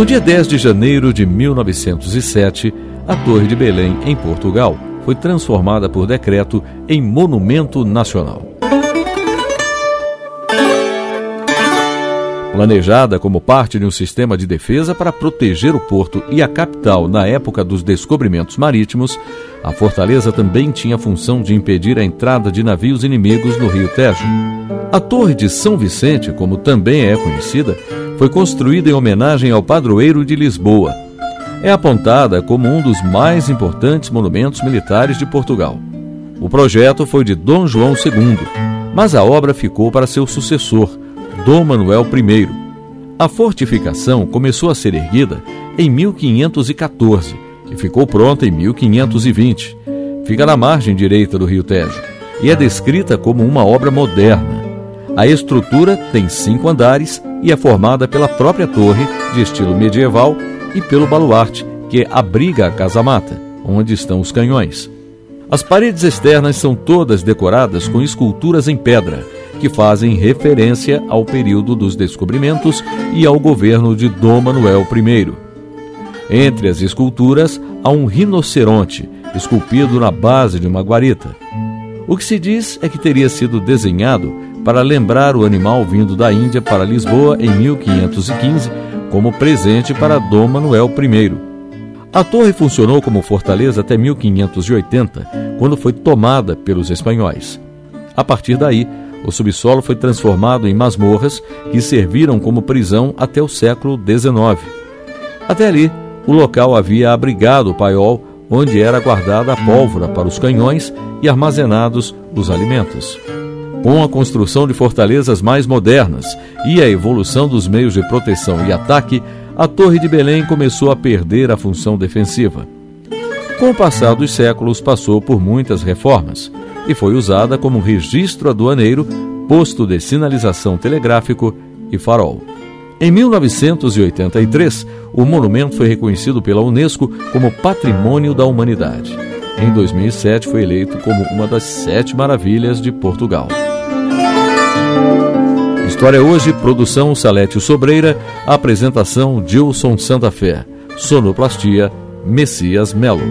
No dia 10 de janeiro de 1907, a Torre de Belém, em Portugal, foi transformada por decreto em Monumento Nacional. Planejada como parte de um sistema de defesa para proteger o porto e a capital na época dos descobrimentos marítimos, a fortaleza também tinha a função de impedir a entrada de navios inimigos no Rio Tejo. A Torre de São Vicente, como também é conhecida, foi construída em homenagem ao padroeiro de Lisboa. É apontada como um dos mais importantes monumentos militares de Portugal. O projeto foi de Dom João II, mas a obra ficou para seu sucessor, Dom Manuel I. A fortificação começou a ser erguida em 1514 e ficou pronta em 1520. Fica na margem direita do Rio Tejo e é descrita como uma obra moderna. A estrutura tem cinco andares e é formada pela própria torre, de estilo medieval, e pelo baluarte, que abriga a casa-mata, onde estão os canhões. As paredes externas são todas decoradas com esculturas em pedra que fazem referência ao período dos descobrimentos e ao governo de Dom Manuel I. Entre as esculturas há um rinoceronte esculpido na base de uma guarita. O que se diz é que teria sido desenhado para lembrar o animal vindo da Índia para Lisboa em 1515 como presente para Dom Manuel I. A torre funcionou como fortaleza até 1580, quando foi tomada pelos espanhóis. A partir daí, o subsolo foi transformado em masmorras que serviram como prisão até o século XIX. Até ali, o local havia abrigado o paiol onde era guardada a pólvora para os canhões e armazenados os alimentos. Com a construção de fortalezas mais modernas e a evolução dos meios de proteção e ataque, a Torre de Belém começou a perder a função defensiva. Com o passar dos séculos, passou por muitas reformas e foi usada como registro aduaneiro, posto de sinalização telegráfico e farol. Em 1983, o monumento foi reconhecido pela Unesco como Patrimônio da Humanidade. Em 2007, foi eleito como uma das sete maravilhas de Portugal. História hoje, produção Salete Sobreira, apresentação Dilson Santa Fé, sonoplastia Messias Melo.